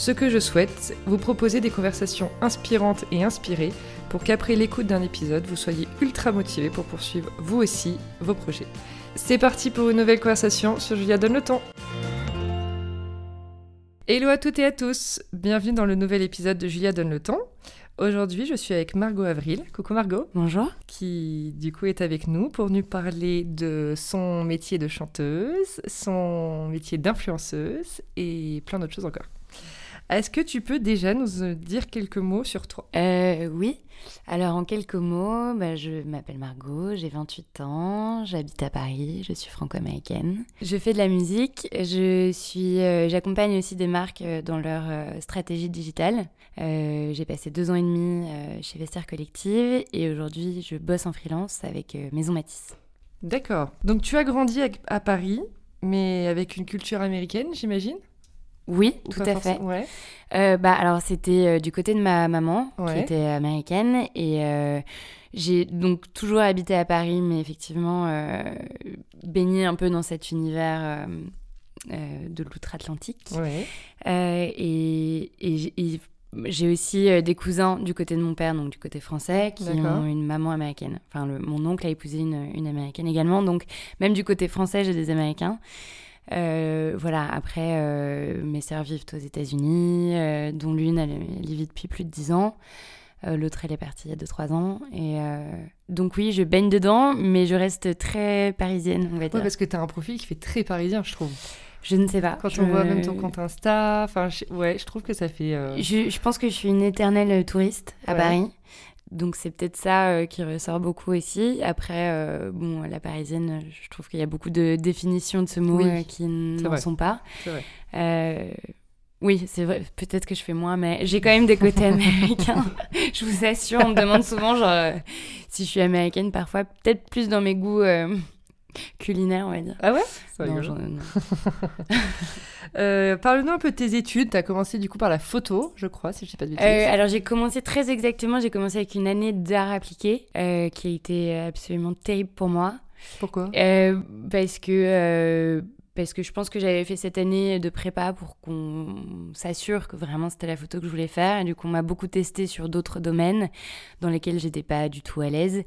Ce que je souhaite, vous proposer des conversations inspirantes et inspirées pour qu'après l'écoute d'un épisode, vous soyez ultra motivé pour poursuivre vous aussi vos projets. C'est parti pour une nouvelle conversation sur Julia Donne le temps. Hello à toutes et à tous, bienvenue dans le nouvel épisode de Julia Donne le temps. Aujourd'hui, je suis avec Margot Avril. Coucou Margot. Bonjour. Qui du coup est avec nous pour nous parler de son métier de chanteuse, son métier d'influenceuse et plein d'autres choses encore. Est-ce que tu peux déjà nous euh, dire quelques mots sur toi? Euh, Oui. Alors en quelques mots, bah, je m'appelle Margot, j'ai 28 ans, j'habite à Paris, je suis franco-américaine. Je fais de la musique, je suis, euh, j'accompagne aussi des marques dans leur stratégie digitale. j'ai passé deux ans et demi chez Vestiaire Collective et aujourd'hui je bosse en freelance avec Maison Matisse. D'accord. Donc tu as grandi à Paris, mais avec une culture américaine, j'imagine? Oui, tout à fait. Euh, bah, alors, c'était euh, du côté de ma maman, qui était américaine. Et euh, j'ai donc toujours habité à Paris, mais effectivement, baigné un peu dans cet univers de l'outre-Atlantique. et, et, j'ai aussi des cousins du côté de mon père, donc du côté français, qui ont une maman américaine. Enfin, mon oncle a épousé une, une américaine également. Donc, même du côté français, j'ai des américains. Euh, voilà, après, euh, mes sœurs vivent aux États-Unis, euh, dont l'une, elle, y vit depuis plus de 10 ans. L'autre, elle est partie il y a 2-3 ans. Et donc, oui, je baigne dedans, mais je reste très parisienne, on va dire. parce que tu as un profil qui fait très parisien, je trouve. Je ne sais pas. Quand on voit même ton compte Insta, enfin, ouais, je trouve que ça fait. Je, je, pense que je suis une éternelle touriste à Paris. Donc c'est peut-être ça euh, qui ressort beaucoup aussi. Après, euh, bon, la parisienne, je trouve qu'il y a beaucoup de définitions de ce mot euh, qui n'en sont pas. Vrai. oui, c'est vrai. Peut-être que je fais moins, mais j'ai quand même des côtés américains. je vous assure, on me demande souvent genre si je suis américaine parfois, peut-être plus dans mes goûts culinaire, on va dire. Ah ouais? Non, euh, Parle-nous un peu de tes études. Tu as commencé du coup par la photo, je crois, si je ne sais pas de bêtises. Euh, alors j'ai commencé très exactement, j'ai commencé avec une année d'art appliqué euh, qui a été absolument terrible pour moi. Pourquoi? Parce que parce que je pense que j'avais fait cette année de prépa pour qu'on s'assure que vraiment c'était la photo que je voulais faire. Et du coup, on m'a beaucoup testé sur d'autres domaines dans lesquels j'étais pas du tout à l'aise.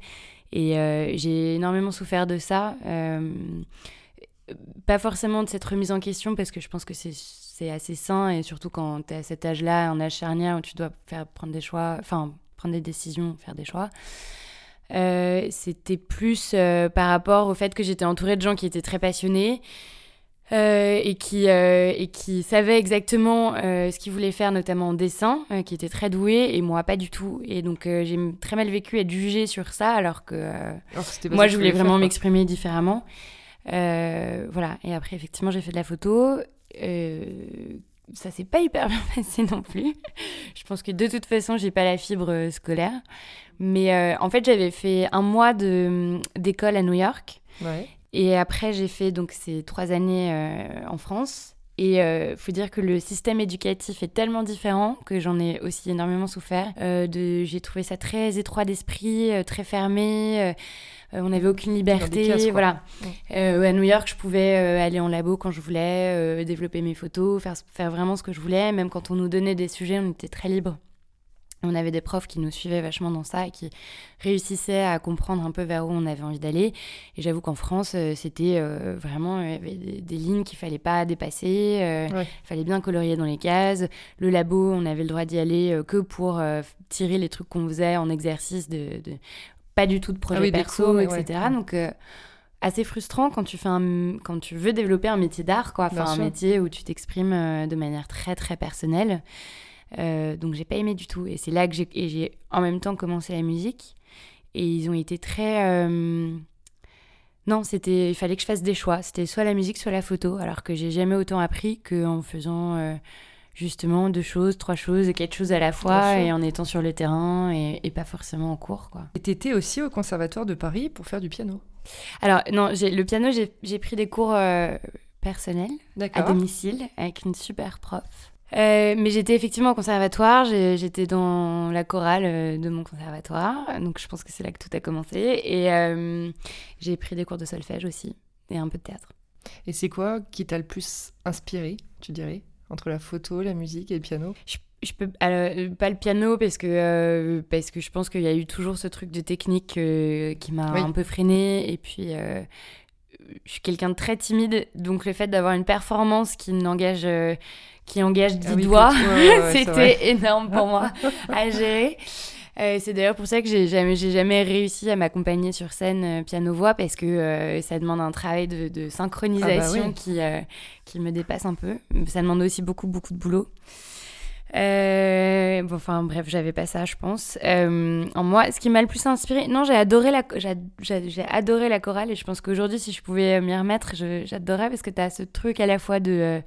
Et euh, j'ai énormément souffert de ça. Euh, pas forcément de cette remise en question, parce que je pense que c'est assez sain, et surtout quand tu es à cet âge-là, en âge charnière, où tu dois faire, prendre des choix, enfin, prendre des décisions, faire des choix. Euh, c'était plus par rapport au fait que j'étais entourée de gens qui étaient très passionnés euh, et, qui, euh, et qui savait exactement euh, ce qu'il voulait faire, notamment en dessin, qui était très doué, et moi pas du tout. Et donc j'ai très mal vécu être jugée sur ça, alors que moi je voulais vraiment m'exprimer différemment. voilà, et après effectivement j'ai fait de la photo. ça s'est pas hyper bien passé non plus. je pense que de toute façon j'ai pas la fibre scolaire. Mais en fait j'avais fait un mois d'école à New York. Ouais. Et après, j'ai fait donc ces trois années euh, en France. Et il euh, faut dire que le système éducatif est tellement différent que j'en ai aussi énormément souffert. Euh, de, j'ai trouvé ça très étroit d'esprit, très fermé. on n'avait aucune liberté. voilà. à New York, je pouvais aller en labo quand je voulais, développer mes photos, faire, faire vraiment ce que je voulais. Même quand on nous donnait des sujets, on était très libre. On avait des profs qui nous suivaient vachement dans ça et qui réussissaient à comprendre un peu vers où on avait envie d'aller. Et j'avoue qu'en France, euh, c'était euh, vraiment il y avait des, lignes qu'il fallait pas dépasser. Euh, il fallait bien colorier dans les cases. Le labo, on avait le droit d'y aller que pour tirer les trucs qu'on faisait en exercice, de, pas du tout de projet ah perso, etc. Donc assez frustrant quand tu fais un, quand tu veux développer un métier d'art, quoi. Enfin, un métier où tu t'exprimes de manière très très personnelle. Euh, donc j'ai pas aimé du tout. Et c'est là que j'ai en même temps commencé la musique. Et ils ont été très... Euh, non, c'était, il fallait que je fasse des choix. C'était soit la musique, soit la photo. Alors que j'ai jamais autant appris qu'en faisant euh, justement deux choses, trois choses, quatre choses à la fois et en étant sur le terrain et, pas forcément en cours. Quoi. Et tu étais aussi au Conservatoire de Paris pour faire du piano Alors non, le piano, j'ai pris des cours personnels à domicile avec une super prof. Euh, mais j'étais effectivement au conservatoire, j'étais dans la chorale euh, de mon conservatoire, donc je pense que c'est là que tout a commencé. Et j'ai pris des cours de solfège aussi, et un peu de théâtre. Et c'est quoi qui t'a le plus inspiré, tu dirais entre la photo, la musique et le piano? Je, peux euh, pas le piano parce que euh, parce que je pense qu'il y a eu toujours ce truc de technique euh, qui m'a un peu freiné et puis je suis quelqu'un de très timide donc le fait d'avoir une performance qui n'engage qui engage 10 ah doigts c'était énorme pour moi à gérer euh, c'est d'ailleurs pour ça que j'ai jamais, jamais réussi à m'accompagner sur scène euh, piano-voix parce que euh, ça demande un travail de, synchronisation ah bah qui, qui me dépasse un peu. Ça demande aussi beaucoup, beaucoup de boulot. bon, enfin bref, j'avais pas ça, je pense. en moi, ce qui m'a le plus inspiré, non, j'ai adoré la, j'ai, adoré la chorale et je pense qu'aujourd'hui, si je pouvais m'y remettre, j'adorerais parce que tu as ce truc à la fois de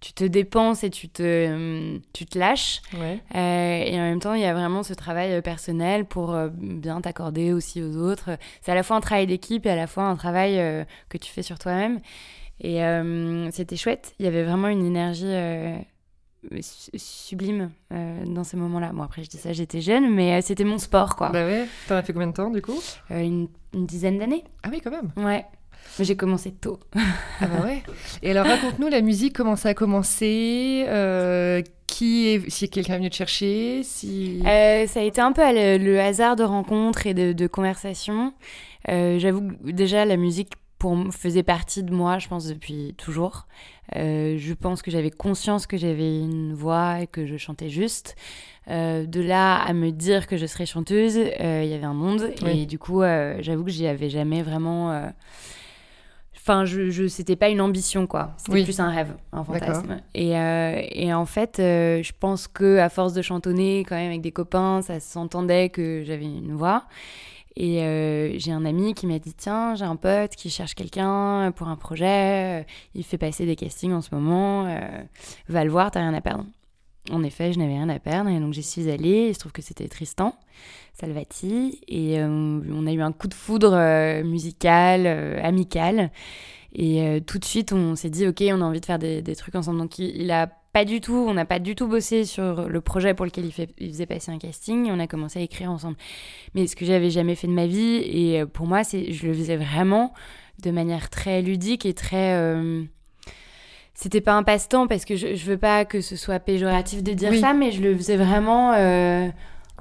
tu te dépenses et tu te, euh, tu te lâches. Euh, et en même temps, il y a vraiment ce travail euh, personnel pour bien t'accorder aussi aux autres. C'est à la fois un travail d'équipe et à la fois un travail que tu fais sur toi-même. Et c'était chouette. Il y avait vraiment une énergie sublime dans ces moments-là. Bon, après, je dis ça, j'étais jeune, mais c'était mon sport, quoi. Bah ouais. T'en as fait combien de temps, du coup? Une, une, dizaine d'années. Ah oui, quand même. Ouais. J'ai commencé tôt. ah bah ouais. Et alors raconte-nous la musique, comment ça a commencé euh, qui est, si quelqu'un est venu te chercher, si. Euh, ça a été un peu le, hasard de rencontres et de, de conversations. Euh, j'avoue que déjà la musique pour, faisait partie de moi, je pense depuis toujours. je pense que j'avais conscience que j'avais une voix et que je chantais juste. de là à me dire que je serais chanteuse, il y avait un monde. Et du coup, j'avoue que j'y avais jamais vraiment Enfin, je, je c'était pas une ambition, quoi. C'était plus un rêve, un fantasme. Et, euh, et en fait, euh, je pense que à force de chantonner quand même avec des copains, ça s'entendait que j'avais une voix. Et euh, j'ai un ami qui m'a dit Tiens, j'ai un pote qui cherche quelqu'un pour un projet. Il fait passer des castings en ce moment. va le voir, t'as rien à perdre. En effet, je n'avais rien à perdre. Et donc, j'y suis allée. Il se trouve que c'était Tristan. Salvati. Et euh, on a eu un coup de foudre euh, musical, euh, amical. Et tout de suite, on s'est dit, OK, on a envie de faire des, trucs ensemble. Donc, il, a pas du tout, on n'a pas du tout bossé sur le projet pour lequel il, faisait passer un casting. On a commencé à écrire ensemble. Mais ce que j'avais jamais fait de ma vie, et pour moi, c'est, je le faisais vraiment de manière très ludique et très c'était pas un passe-temps parce que je, je veux pas que ce soit péjoratif de dire ça, mais je le faisais vraiment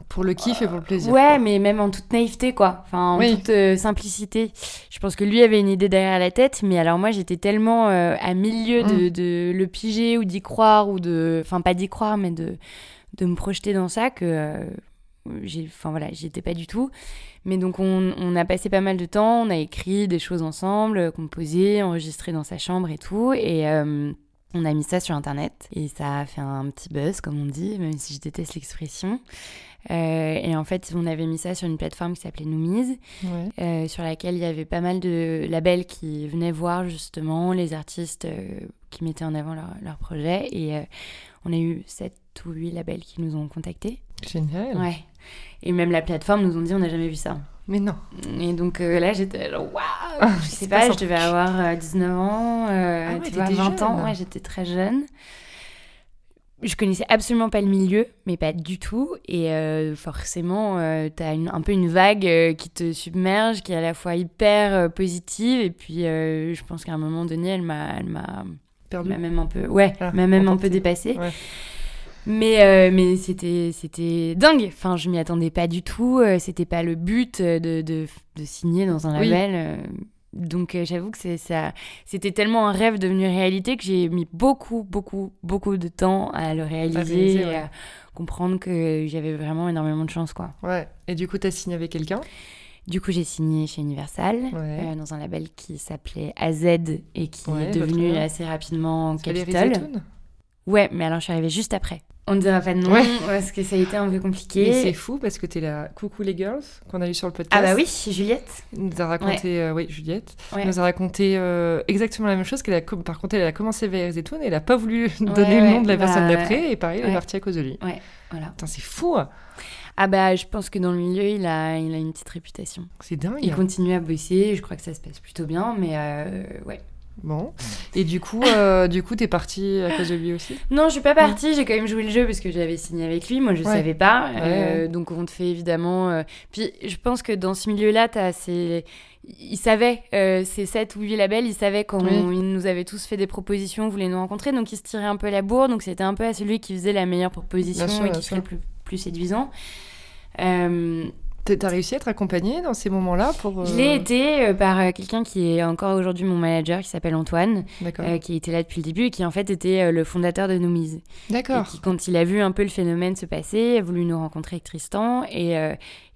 pour le kiff et pour le plaisir. Ouais, mais même en toute naïveté, quoi. Enfin, en toute euh, simplicité. Je pense que lui avait une idée derrière la tête, mais alors moi, j'étais tellement euh, à milieu de, mm. de, le piger ou d'y croire, ou de. Enfin, pas d'y croire, mais de, de me projeter dans ça que. Euh, enfin voilà j'étais pas du tout mais donc on, on, a passé pas mal de temps on a écrit des choses ensemble composé enregistré dans sa chambre et tout et on a mis ça sur internet et ça a fait un petit buzz comme on dit même si je déteste l'expression euh, et en fait, on avait mis ça sur une plateforme qui s'appelait Noomise, euh, sur laquelle il y avait pas mal de labels qui venaient voir justement les artistes euh, qui mettaient en avant leur, leur projet. Et on a eu 7 ou 8 labels qui nous ont contactés. Génial. Ouais. Et même la plateforme nous ont dit on n'a jamais vu ça. Mais non. Et donc là, j'étais waouh ah, Je sais pas, je devais avoir 19 ans, ah tu vois, 20 ans. Ouais, j'étais très jeune je connaissais absolument pas le milieu, mais pas du tout. Et euh, forcément, euh, tu as un peu une vague euh, qui te submerge, qui est à la fois hyper positive. Et puis, je pense qu'à un moment donné, elle m'a, elle m'a, même un peu, ouais, ah, m'a même un peu dépassée. Mais, mais c'était, c'était dingue. Enfin, je m'y attendais pas du tout. c'était pas le but de, de, de signer dans un label. Donc euh, j'avoue que ça, c'était tellement un rêve devenu réalité que j'ai mis beaucoup, beaucoup, beaucoup de temps à le réaliser, et à comprendre que j'avais vraiment énormément de chance. Quoi. Ouais. Et du coup, tu as signé avec quelqu'un? Du coup, j'ai signé chez Universal euh, dans un label qui s'appelait AZ et qui est devenu assez rapidement Capitol. Ouais, mais alors je suis arrivée juste après. On ne dira pas de nom parce que ça a été un peu compliqué. c'est fou parce que tu es la Coucou les girls qu'on a eu sur le podcast. Ah bah oui, Juliette. Nous a raconté, oui, Juliette. Nous a raconté exactement la même chose. qu'elle a, par contre, elle a commencé vers et tout, et elle n'a pas voulu donner le nom de la personne bah, d'après. Et pareil, elle est partie à cause de lui. Ouais, voilà. c'est fou. Ah bah, je pense que dans le milieu, il a, il a une petite réputation. C'est dingue. Il continue à bosser. Je crois que ça se passe plutôt bien, mais euh, ouais. Bon. Et du coup, euh, du coup, t'es partie à cause de lui aussi? Non, je suis pas partie. J'ai quand même joué le jeu parce que j'avais signé avec lui. Moi, je savais pas. Euh, donc, on te fait évidemment. Euh, puis, je pense que dans ce milieu-là, t'as ces. Il savait, ces 7 ou 8 labels, il savait quand il nous avait tous fait des propositions, voulait nous rencontrer, donc il se tirait un peu la bourre, donc c'était un peu à celui qui faisait la meilleure proposition et qui serait le plus, plus séduisant. T'as réussi à être accompagnée dans ces moments-là pour Je l'ai euh, été euh, par euh, quelqu'un qui est encore aujourd'hui mon manager, qui s'appelle Antoine, qui était là depuis le début et qui en fait était le fondateur de Noomise. D'accord. Qui, quand il a vu un peu le phénomène se passer, a voulu nous rencontrer avec Tristan et,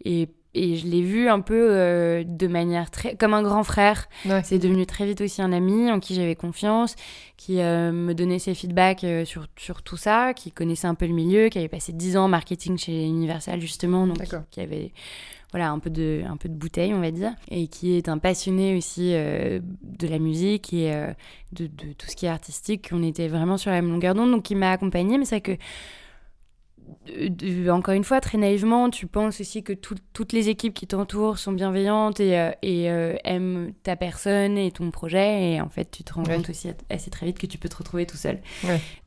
et et je l'ai vu un peu de manière très comme un grand frère. C'est devenu très vite aussi un ami en qui j'avais confiance, qui me donnait ses feedbacks sur, sur tout ça, qui connaissait un peu le milieu, qui avait passé 10 ans en marketing chez Universal justement, donc qui, avait voilà un peu de un peu de bouteille on va dire et qui est un passionné aussi de la musique et de, de, tout ce qui est artistique. On était vraiment sur la même longueur d'onde, donc il m'a accompagné. Mais c'est vrai que encore une fois, très naïvement, tu penses aussi que toutes les équipes qui t'entourent sont bienveillantes et, euh, et euh, aiment ta personne et ton projet. Et en fait, tu te rends compte aussi assez très vite que tu peux te retrouver tout seul.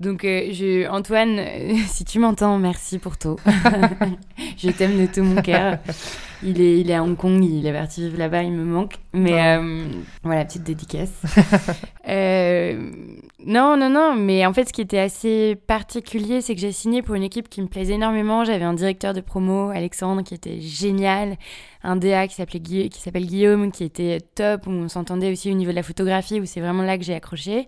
Donc, euh, je, Antoine, si tu m'entends, merci pour tout. je t'aime de tout mon cœur. Il est, il est à Hong Kong, il est parti vivre là-bas, il me manque. Mais voilà, petite dédicace. non, non, non. Mais en fait, ce qui était assez particulier, c'est que j'ai signé pour une équipe qui me plaisait énormément. J'avais un directeur de promo, Alexandre, qui était génial. Un DA qui s'appelle qui s'appelle Guillaume, qui était top, où on s'entendait aussi au niveau de la photographie, où c'est vraiment là que j'ai accroché.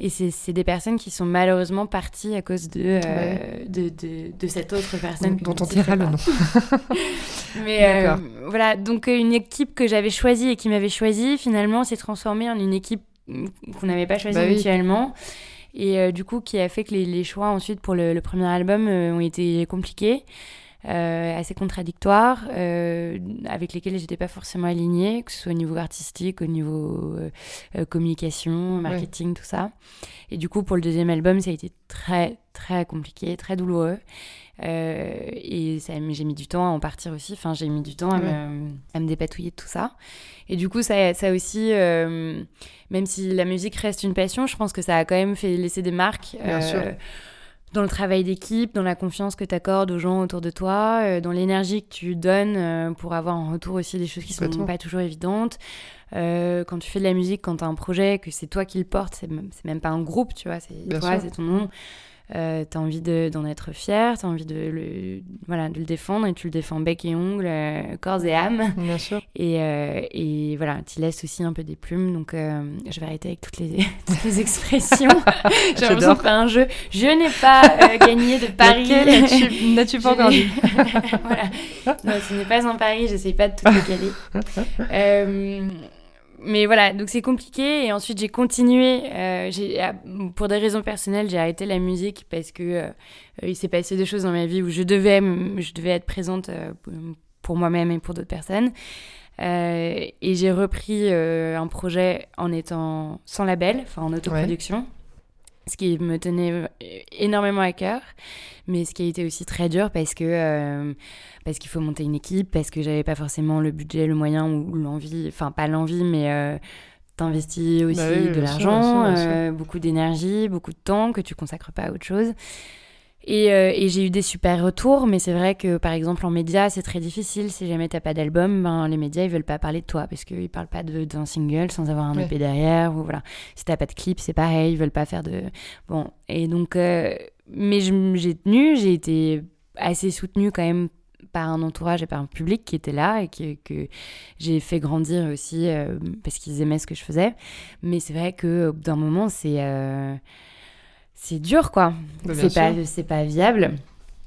Et c'est des personnes qui sont malheureusement parties à cause de, euh, de, de, cette autre personne. Dont, on dira le nom. Mais euh, voilà, donc euh, une équipe que j'avais choisie et qui m'avait choisie, finalement, s'est transformée en une équipe qu'on n'avait pas choisie bah mutuellement. Et euh, du coup, qui a fait que les, choix ensuite pour le, premier album euh, ont été compliqués. Euh, assez contradictoires, avec lesquels j'étais pas forcément alignée, que ce soit au niveau artistique, au niveau communication, marketing, tout ça. Et du coup, pour le deuxième album, ça a été très, très compliqué, très douloureux. et j'ai mis du temps à en partir aussi. Enfin, j'ai mis du temps à, me, à, me, dépatouiller de tout ça. Et du coup, ça, ça aussi, euh, même si la musique reste une passion, je pense que ça a quand même fait laisser des marques. Euh, dans le travail d'équipe, dans la confiance que tu accordes aux gens autour de toi, euh, dans l'énergie que tu donnes pour avoir en retour aussi des choses qui ne sont pas toujours évidentes. quand tu fais de la musique, quand tu as un projet, que c'est toi qui le portes, c'est même, même pas un groupe, tu vois, c'est toi, c'est ton nom euh, tu as envie d'en être fier, tu as envie de le, voilà, de le défendre et tu le défends bec et ongles, euh, corps et âme. Bien sûr. Et, euh, et voilà, tu laisses aussi un peu des plumes. Donc, euh, je vais arrêter avec toutes les, toutes les expressions. J'ai l'impression de faire un jeu. Je n'ai pas gagné de Paris. N'as-tu pas encore dit? Voilà. Non, ce n'est pas en Paris, j'essaye pas de tout décaler mais voilà, donc c'est compliqué. Et ensuite, j'ai continué. Euh, pour des raisons personnelles, j'ai arrêté la musique parce que euh, il s'est passé des choses dans ma vie où je devais, je devais être présente euh, pour moi-même et pour d'autres personnes. et j'ai repris un projet en étant sans label, enfin en autoproduction ce qui me tenait euh, énormément à cœur, mais ce qui a été aussi très dur parce que euh, parce qu'il faut monter une équipe, parce que j'avais pas forcément le budget, le moyen ou l'envie, enfin pas l'envie, mais euh, t'investis aussi bah de l'argent, beaucoup d'énergie, beaucoup de temps que tu consacres pas à autre chose. Euh, et, j'ai eu des super retours, mais c'est vrai que par exemple en média, c'est très difficile. Si jamais t'as pas d'album, ben, les médias ils veulent pas parler de toi parce qu'ils parlent pas d'un single sans avoir un EP derrière. Ou voilà. Si t'as pas de clip, c'est pareil, ils veulent pas faire de. Bon, et donc. Euh, mais j'ai tenu, j'ai été assez soutenue quand même par un entourage et par un public qui était là et que, que j'ai fait grandir aussi euh, parce qu'ils aimaient ce que je faisais. Mais c'est vrai qu'au bout d'un moment, c'est c'est dur, quoi. Bah, c'est pas, c'est pas viable.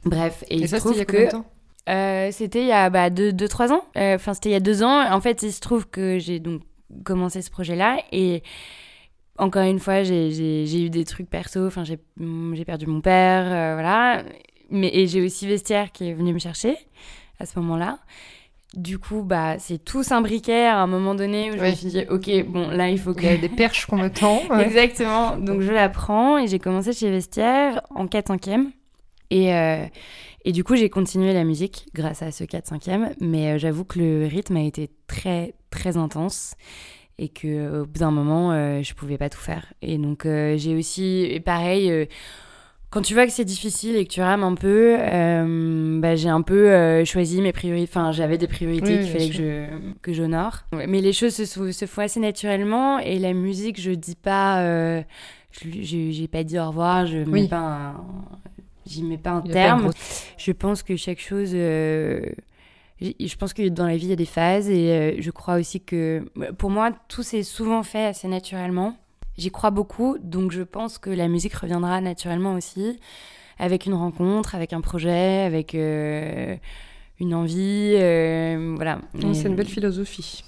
Bref, et, il se trouve que. Euh, c'était il y a 2-3 bah, deux, deux, ans. Euh, enfin, c'était il y a deux ans. En fait, il se trouve que j'ai donc commencé ce projet-là et encore une fois, j'ai eu des trucs perso. Enfin, j'ai perdu mon père, voilà. Mais, et j'ai aussi Vestiaire qui est venu me chercher à ce moment-là. Du coup, bah, c'est tout s'imbriquait à un moment donné où je me suis dit, ok, bon, là, il faut que. Il y a des perches qu'on me tend. Exactement. Donc, je la prends et j'ai commencé chez Vestiaire en 4-5e. Et, euh, et du coup, j'ai continué la musique grâce à ce 4-5e. Mais euh, j'avoue que le rythme a été très, très intense. Et qu'au bout d'un moment, euh, je pouvais pas tout faire. Et donc, j'ai aussi, pareil quand tu vois que c'est difficile et que tu rames un peu, euh, bah, j'ai un peu euh, choisi mes priorités. Enfin, j'avais des priorités qu'il fallait que je que j'honore. Mais les choses se, se, font assez naturellement et la musique, je dis pas, euh, j'ai pas dit au revoir, je mets pas un, j'y mets pas un terme. je pense que chaque chose. je pense que dans la vie, il y a des phases et je crois aussi que pour moi, tout s'est souvent fait assez naturellement. J'y crois beaucoup, donc je pense que la musique reviendra naturellement aussi, avec une rencontre, avec un projet, avec euh, une envie, euh, voilà. C'est une belle philosophie.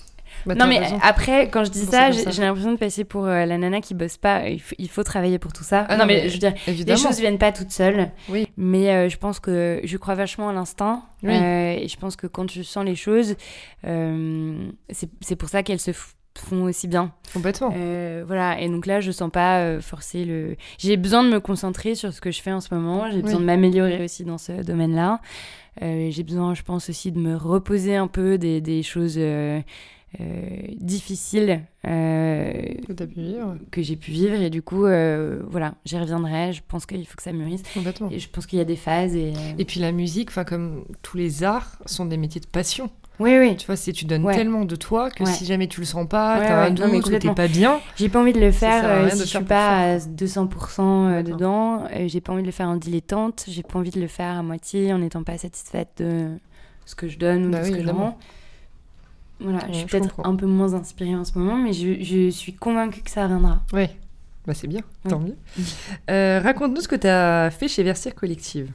Bah, non mais après, quand je dis ça, j'ai l'impression de passer pour euh, la nana qui bosse pas. Il faut, travailler pour tout ça. Ah non, mais, je veux dire, les choses viennent pas toutes seules. Oui. Mais je pense que je crois vachement à l'instinct. et je pense que quand tu sens les choses, c'est pour ça qu'elles se font aussi bien. Complètement. Euh, voilà, et donc là, je sens pas euh, forcer le. J'ai besoin de me concentrer sur ce que je fais en ce moment, j'ai besoin de m'améliorer aussi dans ce domaine-là. Euh, j'ai besoin, je pense aussi, de me reposer un peu des, des choses difficiles que, pu vivre. que j'ai pu vivre. Et du coup, voilà, j'y reviendrai. Je pense qu'il faut que ça mûrisse. Complètement. Et je pense qu'il y a des phases. Et, et puis la musique, comme tous les arts, sont des métiers de passion. Oui, oui. Tu vois, si tu donnes tellement de toi que si jamais tu le sens pas, t'as un doute ou t'es pas bien. J'ai pas envie de le faire euh, si je suis pas à 200% euh, dedans. Euh, j'ai pas envie de le faire en dilettante. J'ai pas envie de le faire à moitié en n'étant pas satisfaite de ce que je donne ou bah de ce que je rends. Voilà, je suis peut-être un peu moins inspirée en ce moment, mais je, je suis convaincue que ça reviendra. Oui, bah, c'est bien, tant mieux. Raconte-nous ce que tu as fait chez Versière Collective.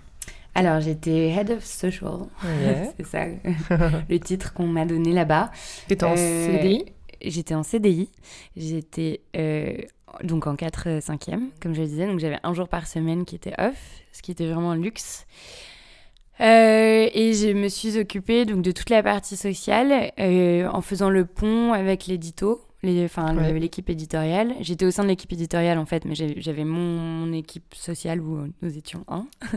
Alors, j'étais Head of Social. c'est ça le titre qu'on m'a donné là-bas. T'étais en euh, CDI J'étais en CDI. J'étais euh, donc en 4-5e, comme je le disais. Donc, j'avais un jour par semaine qui était off, ce qui était vraiment luxe. Euh, et je me suis occupée donc, de toute la partie sociale en faisant le pont avec l'édito enfin l'équipe éditoriale. J'étais au sein de l'équipe éditoriale en fait, mais j'avais mon, équipe sociale où nous étions un.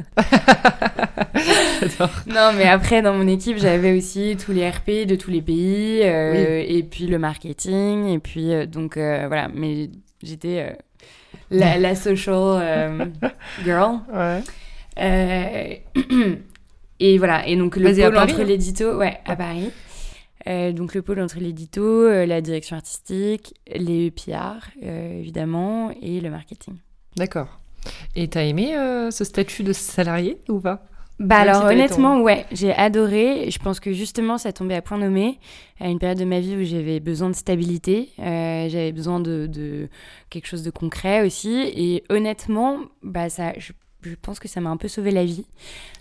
non, mais après dans mon équipe j'avais aussi tous les RP de tous les pays euh, et puis le marketing et puis euh, donc euh, voilà. Mais j'étais la, la, social girl. et voilà. Et donc le pôle entre hein. l'édito, ouais, à Paris. Euh, donc le pôle entre l'édito, euh, la direction artistique, les PR euh, évidemment et le marketing. D'accord. Et t'as aimé ce statut de salarié ou pas? Bah alors honnêtement ouais j'ai adoré je pense que justement ça tombait à point nommé à une période de ma vie où j'avais besoin de stabilité j'avais besoin de, de, quelque chose de concret aussi et honnêtement bah ça je je pense que ça m'a un peu sauvé la vie.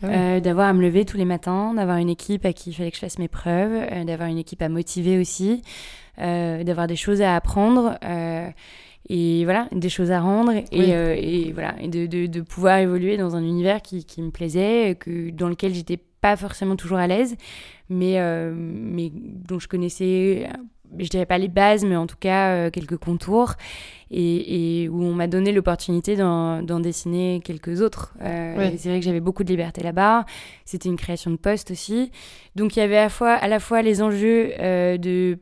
Ah euh, d'avoir à me lever tous les matins, d'avoir une équipe à qui il fallait que je fasse mes preuves, euh, d'avoir une équipe à motiver aussi, euh, d'avoir des choses à apprendre. et voilà, des choses à rendre et, voilà, et de, de, de, pouvoir évoluer dans un univers qui, qui me plaisait, que, dans lequel j'étais pas forcément toujours à l'aise, mais, mais dont je connaissais je dirais pas les bases, mais en tout cas euh, quelques contours, et, où on m'a donné l'opportunité d'en dessiner quelques autres. Euh, c'est vrai que j'avais beaucoup de liberté là-bas. C'était une création de poste aussi. Donc il y avait à la fois, à la fois les enjeux euh, de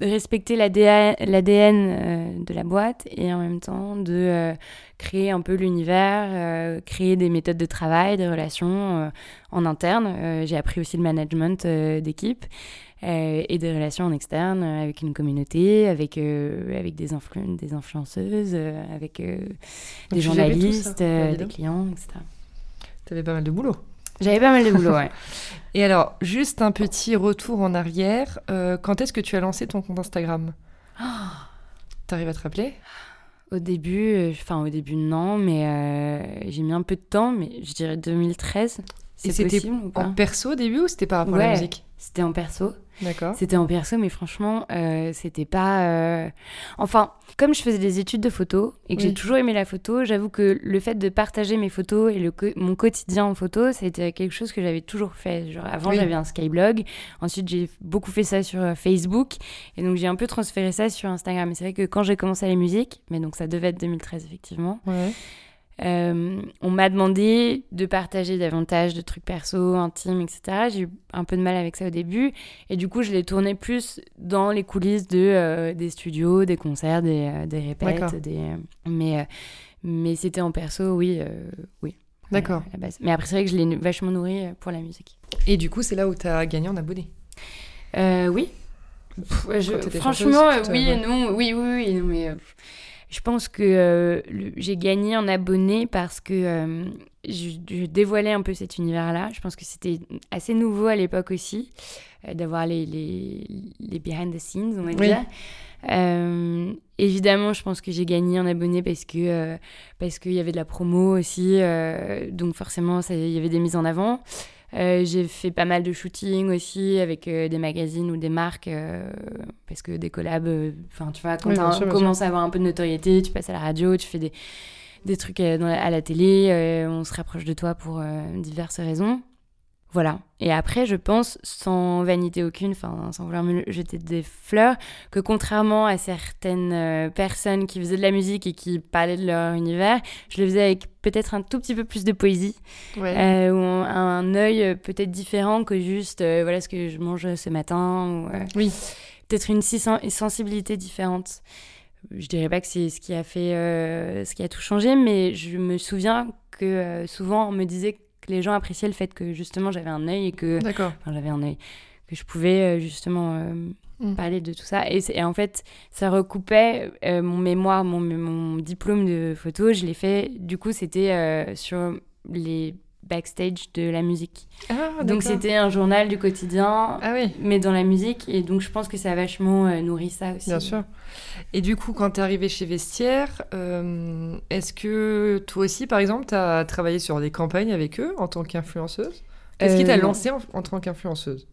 respecter l'ADN de la boîte et en même temps de créer un peu l'univers, créer des méthodes de travail, des relations en interne. J'ai appris aussi le management d'équipe. Euh, et des relations en externe euh, avec une communauté, avec, euh, avec des, influ des influenceuses, avec des journalistes, des clients, etc. Tu avais pas mal de boulot. J'avais pas mal de boulot, ouais. Et alors, juste un petit retour en arrière. quand est-ce que tu as lancé ton compte Instagram? Oh T'arrives à te rappeler? Au début, enfin au début non, mais j'ai mis un peu de temps, mais je dirais 2013. Pas En perso au début ou c'était par rapport à la musique C'était en perso. D'accord. C'était en perso, mais franchement, euh, c'était pas. euh, Enfin, comme je faisais des études de photo et que Oui. j'ai toujours aimé la photo, j'avoue que le fait de partager mes photos et le co- mon quotidien en photo, c'était quelque chose que j'avais toujours fait. Genre, avant, Oui. j'avais un Skyblog. Ensuite, j'ai beaucoup fait ça sur euh, Facebook. Et donc, j'ai un peu transféré ça sur Instagram. Et c'est vrai que quand j'ai commencé la musique, mais donc ça devait être 2013, effectivement. Ouais. Euh, on m'a demandé de partager davantage de trucs perso, intimes, etc. J'ai eu un peu de mal avec ça au début. Et du coup, je l'ai tourné plus dans les coulisses de, euh, des studios, des concerts, des, euh, des répètes. Des, mais mais c'était en perso, oui. oui. D'accord. Mais après, c'est vrai que je l'ai vachement nourri pour la musique. Et du coup, c'est là où tu as gagné en abonnés. Euh, oui. Pff, je- franchement, chanteuse, oui non, oui, oui, oui, non, mais je pense que euh, j'ai gagné en abonnés parce que euh, je, je dévoilais un peu cet univers-là. Je pense que c'était assez nouveau à l'époque aussi, euh, d'avoir les, les, les behind the scenes, on va dire. Évidemment, je pense que j'ai gagné en abonnés parce que parce qu'il y avait de la promo aussi, donc forcément, il y avait des mises en avant. Euh, j'ai fait pas mal de shooting aussi avec euh, des magazines ou des marques euh, parce que des collabs, enfin tu vois, quand Oui, bien commences à avoir un peu de notoriété, tu passes à la radio, tu fais des, des trucs dans la- à la télé, on se rapproche de toi pour diverses raisons. Voilà. Et après, je pense, sans vanité aucune, enfin, sans vouloir me jeter des fleurs, que contrairement à certaines euh, personnes qui faisaient de la musique et qui parlaient de leur univers, je le faisais avec peut-être un tout petit peu plus de poésie, Ouais. euh, ou un, un œil euh, peut-être différent que juste, euh, voilà ce que je mange ce matin, ou euh, Oui. peut-être une, si- une sensibilité différente. Je dirais pas que c'est ce qui a fait, ce qui a tout changé, mais je me souviens que souvent on me disait les gens appréciaient le fait que justement j'avais un œil et que D'accord. enfin, j'avais un œil que je pouvais euh, justement euh, Mm. parler de tout ça et, en fait ça recoupait euh, mon mémoire mon, mon diplôme de photo je l'ai fait du coup c'était euh, sur les backstage de la musique Ah, donc c'était un journal du quotidien Ah oui, mais dans la musique et donc je pense que ça a vachement euh, nourri ça aussi bien sûr. Et du coup, quand tu es arrivée chez Vestiaire, euh, est-ce que toi aussi, par exemple, tu as travaillé sur des campagnes avec eux en tant qu'influenceuse? Qu'est-ce qui Euh, t'a non. lancé en, en tant qu'influenceuse?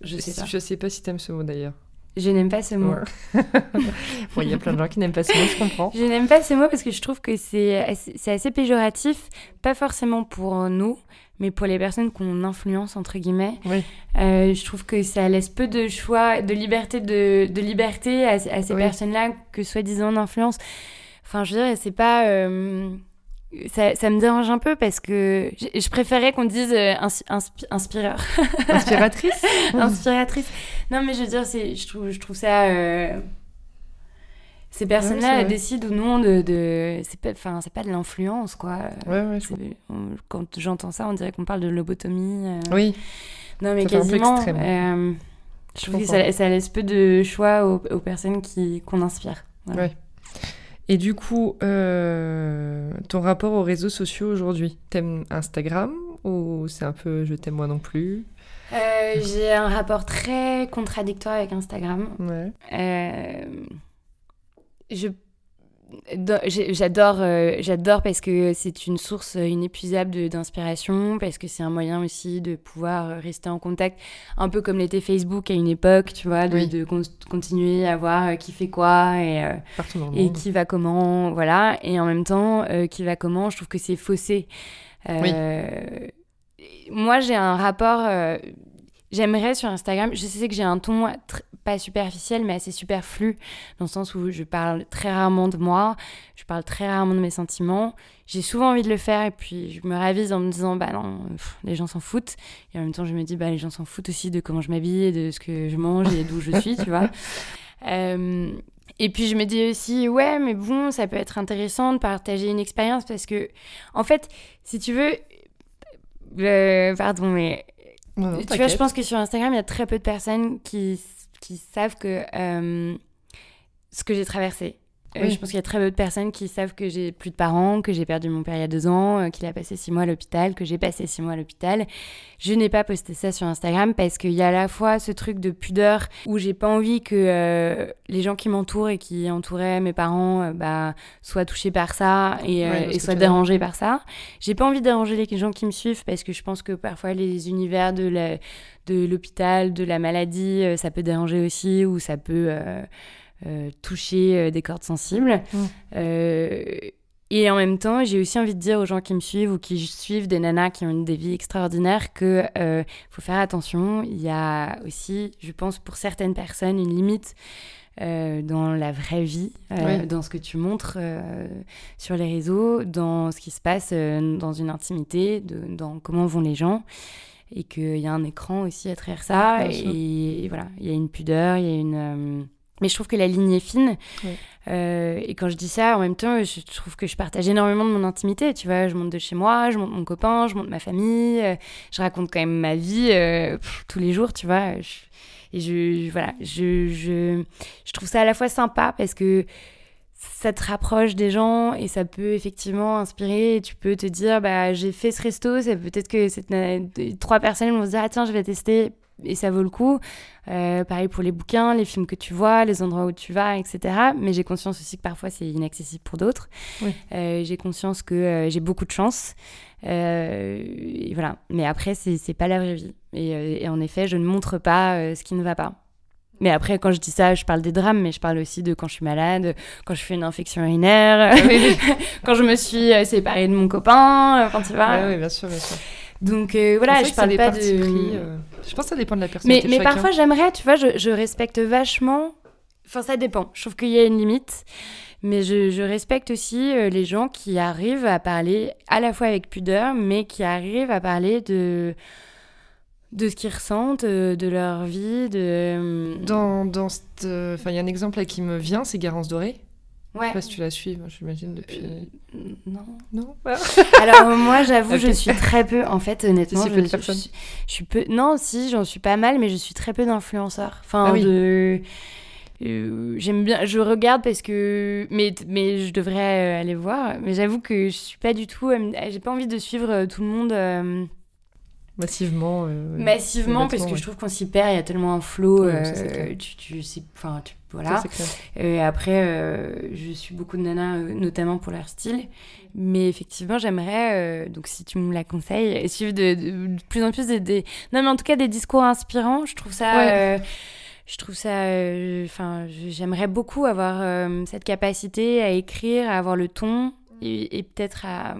Je sais pas Je sais pas si t'aimes ce mot d'ailleurs. Je n'aime pas ce mot Ouais. Bon, il y a plein de gens qui n'aiment pas ce mot, je comprends. Je n'aime pas ce mot parce que je trouve que c'est assez, assez péjoratif, pas forcément pour nous, mais pour les personnes qu'on influence, entre guillemets. Oui. Euh, je trouve que ça laisse peu de choix, de liberté, de, de liberté à, à ces Oui. personnes-là que soi-disant on influence. Enfin, je veux dire, c'est pas... euh, ça, ça me dérange un peu parce que je, préférais qu'on dise euh, ins- inspi- inspireur. Inspiratrice inspiratrice. Non, mais je veux dire, je, trouve, je trouve ça. euh, Ces personnes-là elles décident ou non de. de... C'est pas, pas de l'influence, quoi. Ouais, ouais, je C'est- on- Quand j'entends ça, on dirait qu'on parle de lobotomie. euh. Oui, Non, mais Ça fait un peu quasiment. euh, je Je trouve que ça, ça laisse peu de choix aux, aux personnes qu'on inspire. Voilà. Ouais. Et du coup, euh, ton rapport aux réseaux sociaux aujourd'hui, t'aimes Instagram ou c'est un peu je t'aime moi non plus? Euh, j'ai un rapport très contradictoire avec Instagram. Ouais. Euh, je j'adore euh, j'adore parce que c'est une source inépuisable de- d'inspiration parce que c'est un moyen aussi de pouvoir rester en contact un peu comme l'était Facebook à une époque tu vois de, Oui. de con- continuer à voir euh, qui fait quoi et, euh, et qui va comment voilà. Et en même temps euh, qui va comment je trouve que c'est faussé. Euh, moi j'ai un rapport euh, j'aimerais sur Instagram je sais que j'ai un ton pas superficiel mais assez superflu dans le sens où je parle très rarement de moi je parle très rarement de mes sentiments. J'ai souvent envie de le faire et puis je me ravise en me disant bah non pff, les gens s'en foutent. Et en même temps je me dis bah les gens s'en foutent aussi de comment je m'habille de ce que je mange et d'où je suis tu vois. Euh, et puis je me dis aussi, ouais, mais bon, ça peut être intéressant de partager une expérience parce que, en fait, si tu veux, euh, pardon, mais Non, non, tu vois, je pense que sur Instagram, il y a très peu de personnes qui, qui savent que euh, ce que j'ai traversé. Euh, je pense qu'il y a très peu de personnes qui savent que j'ai plus de parents, que j'ai perdu mon père il y a deux ans, euh, qu'il a passé six mois à l'hôpital, que j'ai passé six mois à l'hôpital. Je n'ai pas posté ça sur Instagram parce qu'il y a à la fois ce truc de pudeur où j'ai pas envie que euh, les gens qui m'entourent et qui entouraient mes parents bah, soient touchés par ça et, soient dérangés par ça. J'ai pas envie de déranger les gens qui me suivent parce que je pense que parfois les univers de de l'hôpital, de la maladie, ça peut déranger aussi ou ça peut toucher euh, des cordes sensibles. Euh, et en même temps, j'ai aussi envie de dire aux gens qui me suivent ou qui suivent des nanas qui ont des vies extraordinaires que faut faire attention. Il y a aussi, je pense, pour certaines personnes, une limite dans la vraie vie, dans ce que tu montres sur les réseaux, dans ce qui se passe dans une intimité, de, dans comment vont les gens. Et qu'il y a un écran aussi à travers ça. et, voilà, il y a une pudeur, il y a une mais je trouve que la ligne est fine. Euh, et quand je dis ça, en même temps, je trouve que je partage énormément de mon intimité. Tu vois, je monte de chez moi, je monte mon copain, je monte ma famille. Euh, je raconte quand même ma vie euh, tous les jours, tu vois. et je, voilà, je, je, je trouve ça à la fois sympa parce que ça te rapproche des gens et ça peut effectivement inspirer. tu peux te dire, bah, j'ai fait ce resto, c'est peut-être que cette, trois personnes vont se dire, ah tiens, je vais tester et ça vaut le coup. Euh, pareil pour les bouquins, les films que tu vois, les endroits où tu vas, etc. Mais j'ai conscience aussi que parfois c'est inaccessible pour d'autres. Euh, j'ai conscience que euh, j'ai beaucoup de chance. et voilà. Mais après, c'est pas la vraie vie. Et, en effet, je ne montre pas ce qui ne va pas. Mais après, quand je dis ça, je parle des drames, mais je parle aussi de quand je suis malade, quand je fais une infection urinaire, quand je me suis séparée de mon copain, enfin, tu vois. oui, bien sûr, bien sûr. Donc euh, voilà, je parle pas de. Euh, je pense que ça dépend de la personne. Mais, mais parfois, j'aimerais, tu vois, je, je, respecte vachement. Enfin, ça dépend. Je trouve qu'il y a une limite. Mais je, je respecte aussi euh, les gens qui arrivent à parler à la fois avec pudeur, mais qui arrivent à parler de de ce qu'ils ressentent, de leur vie, de... Dans, dans Enfin, il y a un exemple là qui me vient, c'est Garance Doré. Ouais. Je sais pas si tu la suis, j'imagine, depuis. Euh, non. Non Alors, moi, j'avoue, je suis très peu. En fait, honnêtement, je, je, je, suis peu. Non, si, j'en suis pas mal, mais je suis très peu d'influenceurs. Enfin, ah de. Euh, j'aime bien, je regarde parce que, mais, mais je devrais euh, aller voir. Mais j'avoue que je suis pas du tout, j'ai pas envie de suivre tout le monde. Massivement. Massivement, parce que je trouve qu'on s'y perd, il y a tellement un flow. tu, tu, enfin, tu voilà. Et après, euh, je suis beaucoup de nanas, euh, notamment pour leur style. Mais effectivement, j'aimerais, euh, donc si tu me la conseilles, suivre de, plus en plus des, Non, mais en tout cas, des discours inspirants. Je trouve ça. je trouve ça. Enfin, j'aimerais beaucoup avoir cette capacité à écrire, à avoir le ton et, et peut-être à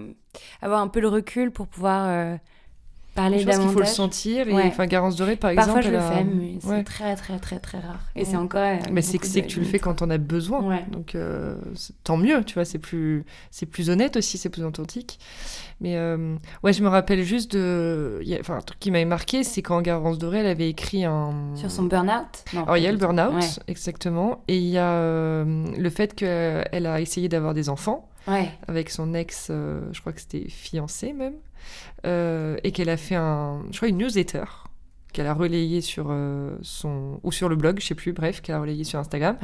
avoir un peu le recul pour pouvoir parler je pense qu'il faut le sentir. Et, enfin, Garance Doré, par Parfois, exemple. Parfois, je le fais, mais c'est très, très, très, très rare. Et c'est encore. Euh, mais c'est que, que tu le fais quand on a besoin. Donc, euh, tant mieux, tu vois, c'est plus, c'est plus honnête aussi, c'est plus authentique. Mais euh, ouais, je me rappelle juste de. Enfin, un truc qui m'avait marqué, c'est quand Garance Doré, elle avait écrit un. Sur son burn-out? Alors, il y a le burn-out, exactement. Et il y a le fait qu'elle a essayé d'avoir des enfants. Avec son ex, je crois que c'était fiancé même. Euh, et qu'elle a fait un, je crois une newsletter qu'elle a relayé sur euh, son ou sur le blog, je sais plus, bref, qu'elle a relayé sur Instagram,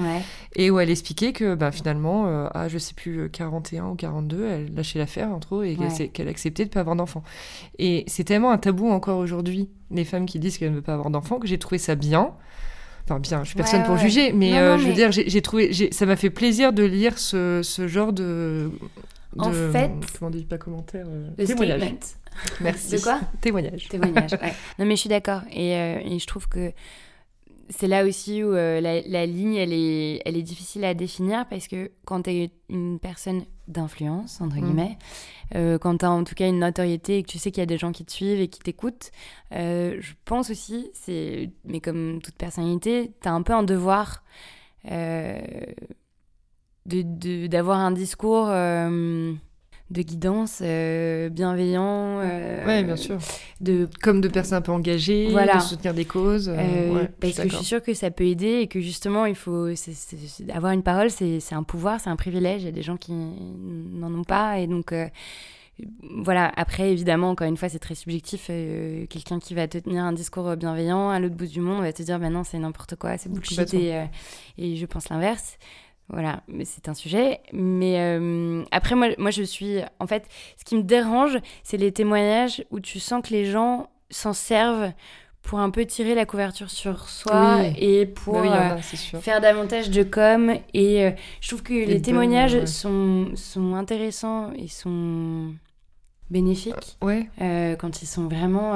et où elle expliquait que bah, finalement, euh, à je sais plus 41 ou 42, elle lâchait l'affaire entre autres et qu'elle acceptait de pas avoir d'enfant. Et c'est tellement un tabou encore aujourd'hui, les femmes qui disent qu'elles ne veulent pas avoir d'enfant, que j'ai trouvé ça bien. Enfin bien, je suis personne pour juger, mais je veux dire, j'ai trouvé, ça m'a fait plaisir de lire ce, ce genre de, de, en fait, comment dit pas commentaire, témoignage. Merci. De quoi Témoignage. Témoignage, ouais. Non, mais je suis d'accord. Et, euh, et, je trouve que c'est là aussi où euh, la, la, ligne, elle est, elle est difficile à définir parce que quand tu es une personne d'influence, entre mm. guillemets, euh, quand tu as en tout cas une notoriété et que tu sais qu'il y a des gens qui te suivent et qui t'écoutent, je pense aussi, c'est mais comme toute personnalité, tu as un peu un devoir d'avoir de, un discours de guidance euh, bienveillant. Euh, oui, bien sûr. De... Comme de personnes un peu engagées, de soutenir des causes. Euh, euh, parce que je suis sûre que ça peut aider et que justement, il faut avoir une parole, c'est un pouvoir, c'est un privilège. Il y a des gens qui n'en ont pas. Et donc, voilà. Après, évidemment, encore une fois, c'est très subjectif. Quelqu'un qui va te tenir un discours bienveillant à l'autre bout du monde va te dire, ben non, c'est n'importe quoi, c'est bullshit. Et, et je pense l'inverse. Voilà, mais c'est un sujet. Mais euh, après, moi, moi, je suis. En fait, ce qui me dérange, c'est les témoignages où tu sens que les gens s'en servent pour un peu tirer la couverture sur soi et pour bah euh, faire davantage de com. Et euh, je trouve que les, témoignages sont, sont intéressants et sont bénéfiques ouais. quand ils sont vraiment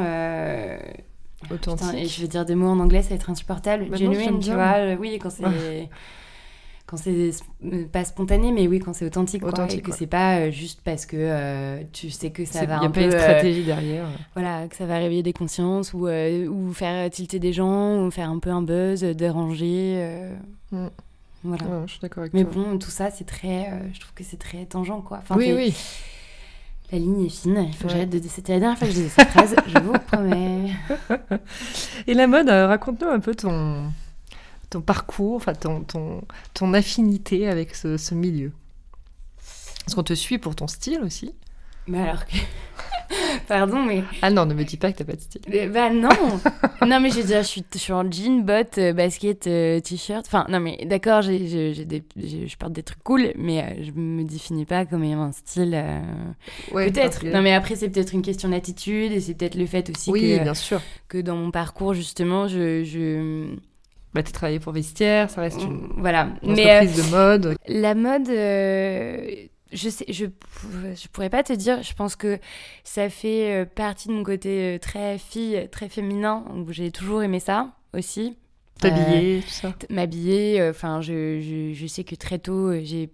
authentiques. et je vais dire des mots en anglais, ça va être insupportable. Bah Genuine, tu vois. Oui, quand c'est quand c'est pas spontané, mais oui, quand c'est authentique, authentique et que c'est pas euh, juste parce que euh, tu sais que ça va un peu. Il y a pas une stratégie euh, derrière. Voilà, que ça va réveiller des consciences ou, ou faire tilter des gens ou faire un peu un buzz, déranger. Mm. Voilà. je suis d'accord avec mais toi. Mais bon, tout ça, c'est très. je trouve que c'est très tangent, quoi. Enfin, oui, oui. La ligne est fine. Il faut que j'arrête de. C'était la dernière fois que je disais cette phrase, je vous promets. Et la mode, raconte-nous un peu ton ton parcours, enfin ton, ton, ton affinité avec ce, ce milieu Est-ce qu'on te suit pour ton style aussi Mais alors que... Pardon, mais... Ah non, ne me dis pas que t'as pas de style. bah non Non, mais je veux dire, je suis, je suis en jean, bottes, euh, basket, euh, t-shirt. Enfin, non, mais d'accord, j'ai, je porte des trucs cool, mais euh, je me définis pas comme ayant un style... Ouais, peut-être. Non, mais après, c'est peut-être une question d'attitude, et c'est peut-être le fait aussi oui, que... bien sûr. Que dans mon parcours, justement, je... je bah, tu travaillé pour Vestiaire, ça reste une, voilà. Mais, entreprise de mode. La mode, euh, je sais, je, je pourrais pas te dire. Je pense que ça fait euh, partie de mon côté euh, très fille, très féminin. J'ai toujours aimé ça aussi. T'habiller, tout ça? M'habiller, enfin, je, je, je, sais que très tôt, j'ai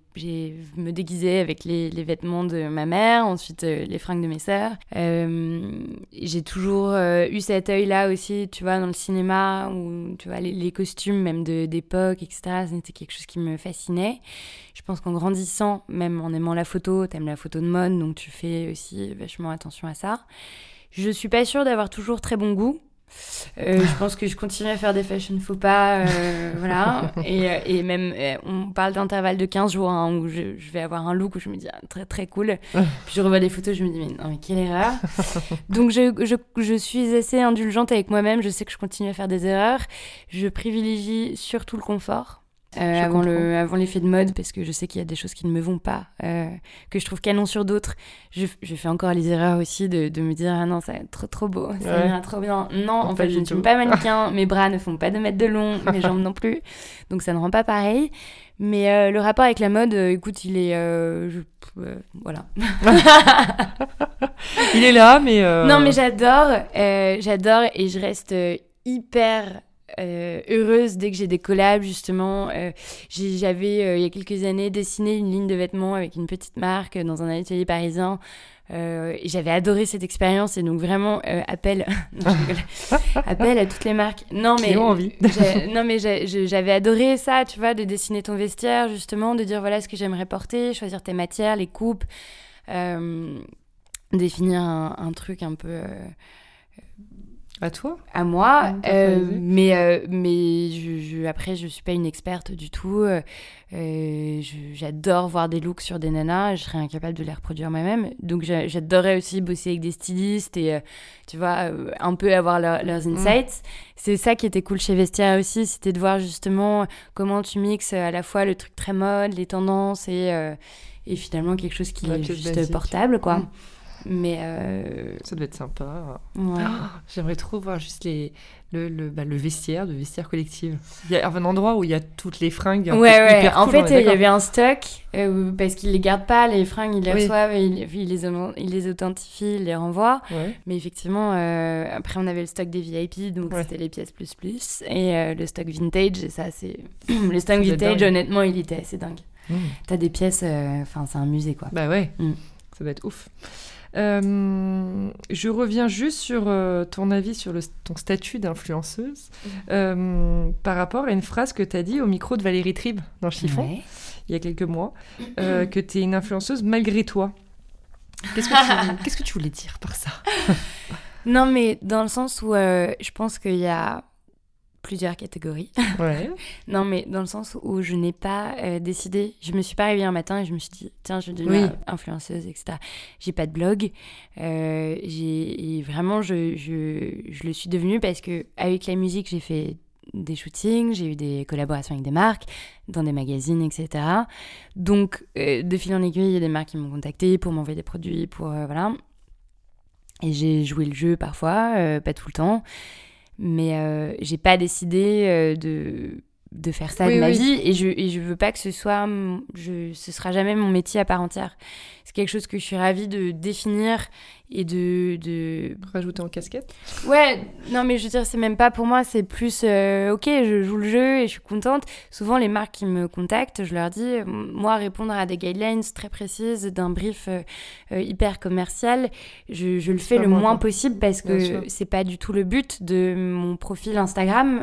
me déguisais avec les, les, vêtements de ma mère, ensuite les fringues de mes sœurs. j'ai toujours eu cet œil-là aussi, tu vois, dans le cinéma, ou tu vois, les, les costumes même d'époque, etc. C'était quelque chose qui me fascinait. Je pense qu'en grandissant, même en aimant la photo, t'aimes la photo de mode, donc tu fais aussi vachement attention à ça. Je suis pas sûre d'avoir toujours très bon goût. Euh, je pense que je continue à faire des fashion faux pas, euh, voilà. Et, euh, et, même, on parle d'intervalle de 15 jours hein, où je, je, vais avoir un look où je me dis ah, très très cool. Puis je revois des photos, je me dis mais non mais quelle erreur. Donc je, je, je suis assez indulgente avec moi-même. Je sais que je continue à faire des erreurs. Je privilégie surtout le confort. Euh, avant, le, avant l'effet de mode, parce que je sais qu'il y a des choses qui ne me vont pas, euh, que je trouve canon sur d'autres. Je, je, fais encore les erreurs aussi de, de me dire Ah non, ça va être trop trop beau, ça ouais. trop bien. Non, en fait, je ne suis pas mannequin, mes bras ne font pas de mètres de long, mes jambes non plus, donc ça ne rend pas pareil. Mais euh, le rapport avec la mode, écoute, il est. Je, voilà. il est là, mais. Non, mais j'adore, j'adore et je reste hyper euh, heureuse dès que j'ai des collabs justement. Euh, j'avais euh, il y a quelques années dessiné une ligne de vêtements avec une petite marque dans un atelier parisien. j'avais adoré cette expérience et donc vraiment appel appel à toutes les marques non mais envie. non mais j'avais adoré ça tu vois de dessiner ton vestiaire justement de dire voilà ce que j'aimerais porter choisir tes matières les coupes définir un, un, truc un peu à toi À moi. Euh, mais euh, mais je, je, après, je suis pas une experte du tout. Euh, j'adore voir des looks sur des nanas. Je serais incapable de les reproduire moi-même. Donc, j'adorerais aussi bosser avec des stylistes et, tu vois, un peu avoir leurs mm. insights. C'est ça qui était cool chez Vestia aussi. C'était de voir justement comment tu mixes à la fois le truc très mode, les tendances et, et finalement quelque chose qui est juste portable, quoi. Mm. Mais euh, ça doit être sympa. J'aimerais trop voir juste les, le, le, bah, le vestiaire de vestiaire collective. Il y a un endroit où il y a toutes les fringues. Ouais, ouais. en fait, il y avait un stock euh, parce qu'ils les gardent pas, les fringues, ils les reçoivent, ils, ils, les, ils les authentifient, ils les renvoient. Mais effectivement, euh, après, on avait le stock des VIP, donc c'était les pièces plus plus. Et le stock vintage, et ça, c'est. le stock vintage, honnêtement, il était assez dingue. Mmh. T'as des pièces, enfin, c'est un musée, quoi. Bah ouais. Mmh. Ça va être ouf. Euh, je reviens juste sur euh, ton avis sur le, ton statut d'influenceuse mmh. euh, par rapport à une phrase que tu as dit au micro de Valérie Tribe dans Chiffon il y a quelques mois, que tu es une influenceuse malgré toi. Qu'est-ce que, tu, qu'est-ce que tu voulais dire par ça? Non, mais dans le sens où je pense qu'il y a plusieurs catégories. Ouais. non, mais dans le sens où je n'ai pas euh, décidé, je me suis pas réveillée un matin et je me suis dit, tiens, je vais devenir influenceuse, etc. J'ai pas de blog. Euh, vraiment, je, je, je, le suis devenue parce que avec la musique, j'ai fait des shootings, j'ai eu des collaborations avec des marques, dans des magazines, etc. Donc, euh, de fil en aiguille, il y a des marques qui m'ont contacté pour m'envoyer des produits, pour euh, voilà. Et j'ai joué le jeu parfois, pas tout le temps, mais j'ai pas décidé de de faire ça de ma vie et je et je veux pas que ce soit je ce sera jamais mon métier à part entière. C'est quelque chose que je suis ravie de définir et de, de... rajouter en casquette? Ouais non mais je veux dire c'est même pas pour moi c'est plus euh, ok je joue le jeu et je suis contente. Souvent les marques qui me contactent je leur dis moi répondre à des guidelines très précises d'un brief euh, euh, hyper commercial je, je le fais le moins possible parce que c'est pas du tout le but de mon profil Instagram.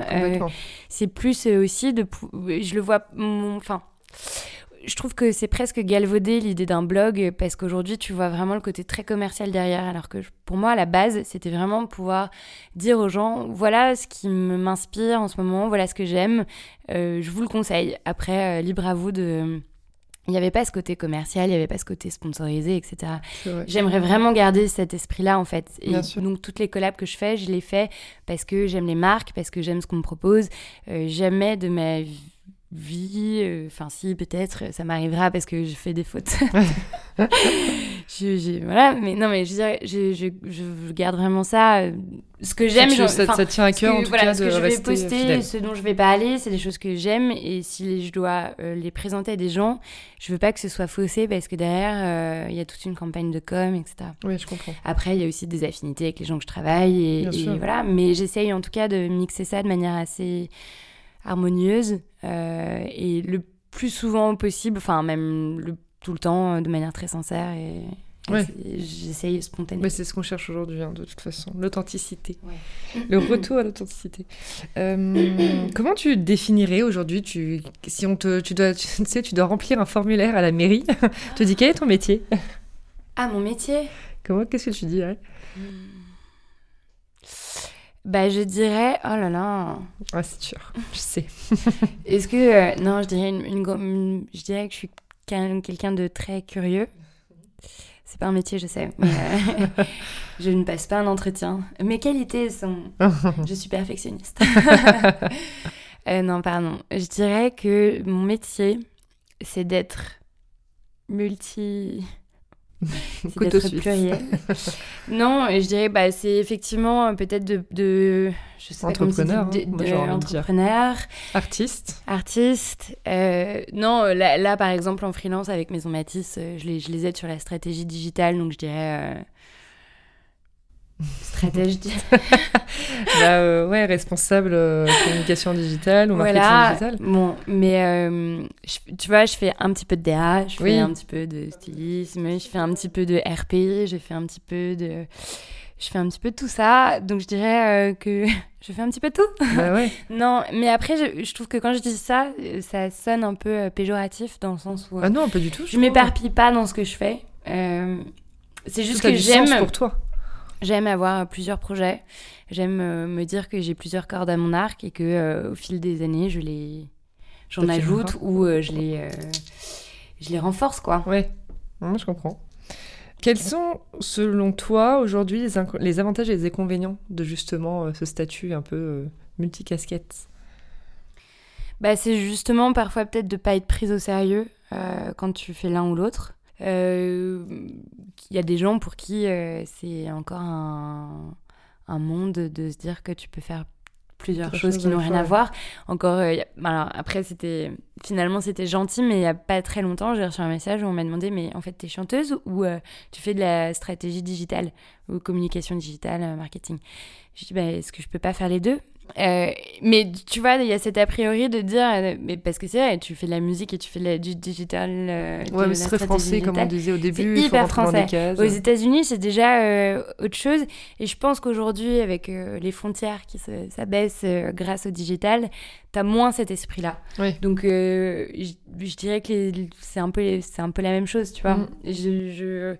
C'est plus aussi de je le vois enfin je trouve que c'est presque galvaudé l'idée d'un blog parce qu'aujourd'hui tu vois vraiment le côté très commercial derrière alors que pour moi à la base c'était vraiment pouvoir dire aux gens voilà ce qui m'inspire en ce moment voilà ce que j'aime euh, je vous le conseille après euh, libre à vous de il n'y avait pas ce côté commercial, il n'y avait pas ce côté sponsorisé, etc. J'aimerais vraiment garder cet esprit-là, en fait. Et donc, toutes les collabs que je fais, je les fais parce que j'aime les marques, parce que j'aime ce qu'on me propose. Euh, jamais de ma vie vie. Euh, enfin, si, peut-être, ça m'arrivera parce que je fais des fautes. je, voilà, mais non, mais je veux je, je, je garde vraiment ça. Euh, ce que j'aime, ça, ça, tient à cœur, en tout cas, ce que je vais poster, ce dont je vais pas aller, c'est des choses que j'aime. Et si je dois euh, les présenter à des gens, je veux pas que ce soit faussé parce que derrière, il y a toute une campagne de com, etc. Oui, je comprends. Après, il y a aussi des affinités avec les gens que je travaille. Et, et voilà, mais j'essaye en tout cas de mixer ça de manière assez harmonieuse euh, et le plus souvent possible, enfin même le, tout le temps euh, de manière très sincère et, j'essaye spontanément. Mais c'est ce qu'on cherche aujourd'hui hein, de toute façon, l'authenticité, le retour à l'authenticité. Euh, comment tu définirais aujourd'hui tu, si on te, tu dois, tu sais, tu dois remplir un formulaire à la mairie, te dis quel est ton métier? Ah mon métier? Comment qu'est-ce que tu hmm. Bah, je dirais. Oh là là. Ah, c'est sûr, je sais. Est-ce que. Euh, non, je dirais, une, je dirais que je suis quelqu'un de très curieux. C'est pas un métier, je sais. Mais, euh, je ne passe pas un entretien. Mes qualités sont. je suis perfectionniste. Euh, non, pardon. Je dirais que mon métier, c'est d'être multi c'est d'être pluriel. non, je dirais, bah, c'est effectivement euh, peut-être de, de, je sais entrepreneur, pas de, entrepreneur, artiste, artiste. Euh, non, là, là, par exemple, en freelance avec Maison Matisse, euh, je les, je les aide sur la stratégie digitale, donc je dirais Stratège. bah, euh, ouais, responsable euh, communication digitale ou marketing digital. Bon, mais euh, tu vois, je fais un petit peu de DA, je fais un petit peu de stylisme, je fais un petit peu de RP, j'ai fait un petit peu de. Je fais un petit peu de tout ça, donc je dirais que je fais un petit peu de tout. Bah ouais. non, mais après, je, je, trouve que quand je dis ça, ça sonne un peu péjoratif dans le sens où. Ah non, pas du tout. Je, je m'éparpille pas dans ce que je fais. c'est juste que j'aime. pour toi. J'aime avoir plusieurs projets. J'aime euh, me dire que j'ai plusieurs cordes à mon arc et que euh, au fil des années, je les j'en ajoute ou euh, je les je les renforce quoi. Ouais. je comprends. Quels sont, selon toi, aujourd'hui, les, les, avantages et les inconvénients de justement ce statut un peu multicasquette? Bah, C'est justement parfois peut-être de ne pas être prise au sérieux quand tu fais l'un ou l'autre. Euh, il y a des gens pour qui euh, c'est encore un, un, monde de se dire que tu peux faire plusieurs choses qui n'ont rien à voir. Encore, euh, alors après, c'était finalement c'était gentil, mais il n'y a pas très longtemps, j'ai reçu un message où on m'a demandé Mais en fait, tu es chanteuse ou tu fais de la stratégie digitale ou communication digitale, marketing? Je dis bah, Est-ce que je peux pas faire les deux? Euh, mais tu vois, il y a cet a priori de dire, euh, mais parce que c'est vrai, tu fais de la musique et tu fais de la, du digital. Euh, ouais, mais c'est très français, comme on disait au début. C'est hyper français. Aux États-Unis, c'est déjà autre chose. Et je pense qu'aujourd'hui, avec les frontières qui s'abaissent grâce au digital, tu as moins cet esprit-là. Donc, je, dirais que c'est un, peu, un peu la même chose, tu vois. Mm. je, je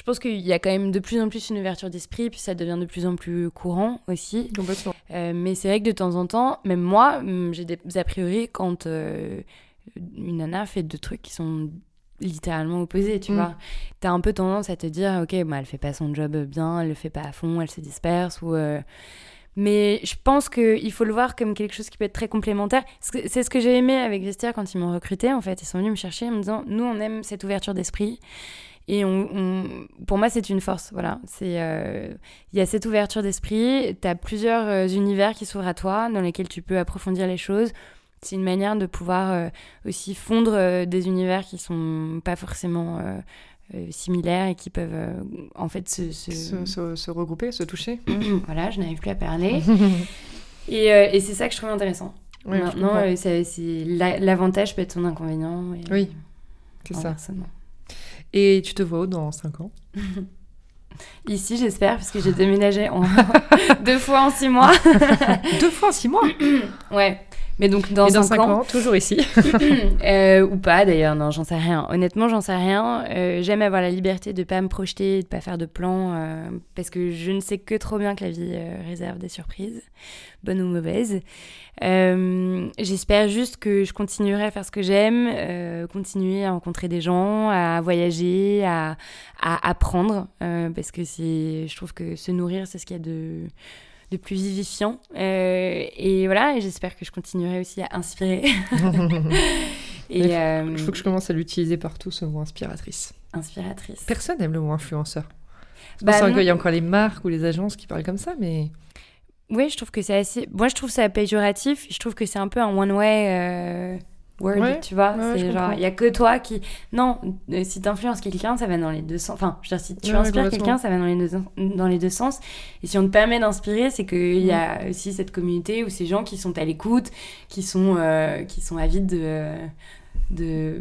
je pense qu'il y a quand même de plus en plus une ouverture d'esprit, puis ça devient de plus en plus courant aussi. Complètement. Euh, mais c'est vrai que de temps en temps, même moi, mm, j'ai des a priori quand euh, une nana fait deux trucs qui sont littéralement opposés, tu mm. vois. T'as un peu tendance à te dire, ok, bah, elle fait pas son job bien, elle le fait pas à fond, elle se disperse, ou... Euh, Mais je pense qu'il faut le voir comme quelque chose qui peut être très complémentaire. C'est ce que j'ai aimé avec Vestiaire quand ils m'ont recruté, en fait. Ils sont venus me chercher en me disant, nous, on aime cette ouverture d'esprit. Et on, pour moi, c'est une force. Voilà, c'est euh, il y a cette ouverture d'esprit. Tu as plusieurs euh, univers qui s'ouvrent à toi, dans lesquels tu peux approfondir les choses. C'est une manière de pouvoir euh, aussi fondre des univers qui sont pas forcément similaires et qui peuvent en fait se se... se, regrouper, se toucher. voilà, je n'arrive plus à parler. et, et c'est ça que je trouve intéressant. Maintenant, l'avantage peut être son inconvénient. oui, c'est ça. Et tu te vois où dans 5 ans? Ici, j'espère, parce que j'ai déménagé en... deux fois en 6 mois. deux fois en 6 mois? Ouais. Mais donc dans, 5, ans, toujours ici. euh, ou pas d'ailleurs, non, j'en sais rien. Honnêtement, j'en sais rien. Euh, j'aime avoir la liberté de pas me projeter, de pas faire de plans, euh, parce que je ne sais que trop bien que la vie réserve des surprises, bonnes ou mauvaises. J'espère juste que je continuerai à faire ce que j'aime, continuer à rencontrer des gens, à voyager, à, à apprendre, parce que je trouve que se nourrir, c'est ce qu'il y a de de plus vivifiant. Euh, et voilà, et j'espère que je continuerai aussi à inspirer. et il euh, faut, que je commence à l'utiliser partout, ce mot inspiratrice. Inspiratrice. Personne n'aime le mot influenceur. Bah, il y a encore les marques ou les agences qui parlent comme ça, mais... Oui, je trouve que c'est assez... Moi, je trouve ça péjoratif. Je trouve que c'est un peu un one-way... Word, tu vois. c'est genre, il y a que toi qui. Non, euh, si tu influences quelqu'un, ça va dans les deux sens. Enfin, je veux dire, si tu inspires quelqu'un, ça va dans les, deux, dans les deux sens. Et si on te permet d'inspirer, c'est qu'il y a aussi cette communauté ou ces gens qui sont à l'écoute, qui sont, euh, qui sont avides de. de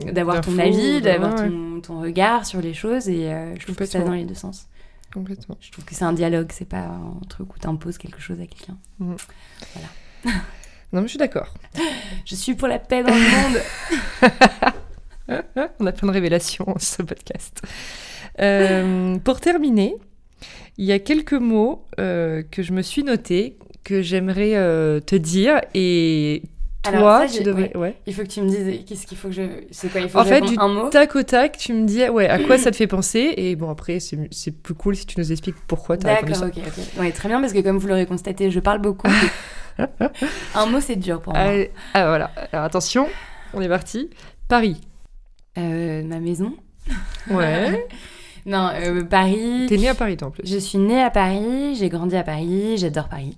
d'avoir ton avis, d'avoir ton, ton, regard sur les choses et euh, je trouve que ça va dans les deux sens. Complètement. Je trouve que c'est un dialogue, c'est pas un truc où tu imposes quelque chose à quelqu'un. Mm. Voilà. Non, mais je suis d'accord. je suis pour la paix dans le monde. On a plein de révélations sur ce podcast. Euh, pour terminer, il y a quelques mots euh, que je me suis notés, que j'aimerais euh, te dire et toi, tu devrais. Ouais. Il faut que tu me dises qu'est-ce qu'il faut que je. C'est quoi Il faut en que fait, du un mot tac au tac, tu me dis ouais, à quoi ça te fait penser. Et bon, après, c'est plus cool si tu nous expliques pourquoi tu as répondu ça. D'accord, ok, ok. Ouais, très bien, parce que comme vous l'aurez constaté, je parle beaucoup. un mot, c'est dur pour moi. ah, voilà. Alors attention, on est parti. Paris. Euh, ma maison. Ouais. non, euh, Paris. T'es née à Paris, toi, en plus. Je suis née à Paris, j'ai grandi à Paris, j'adore Paris.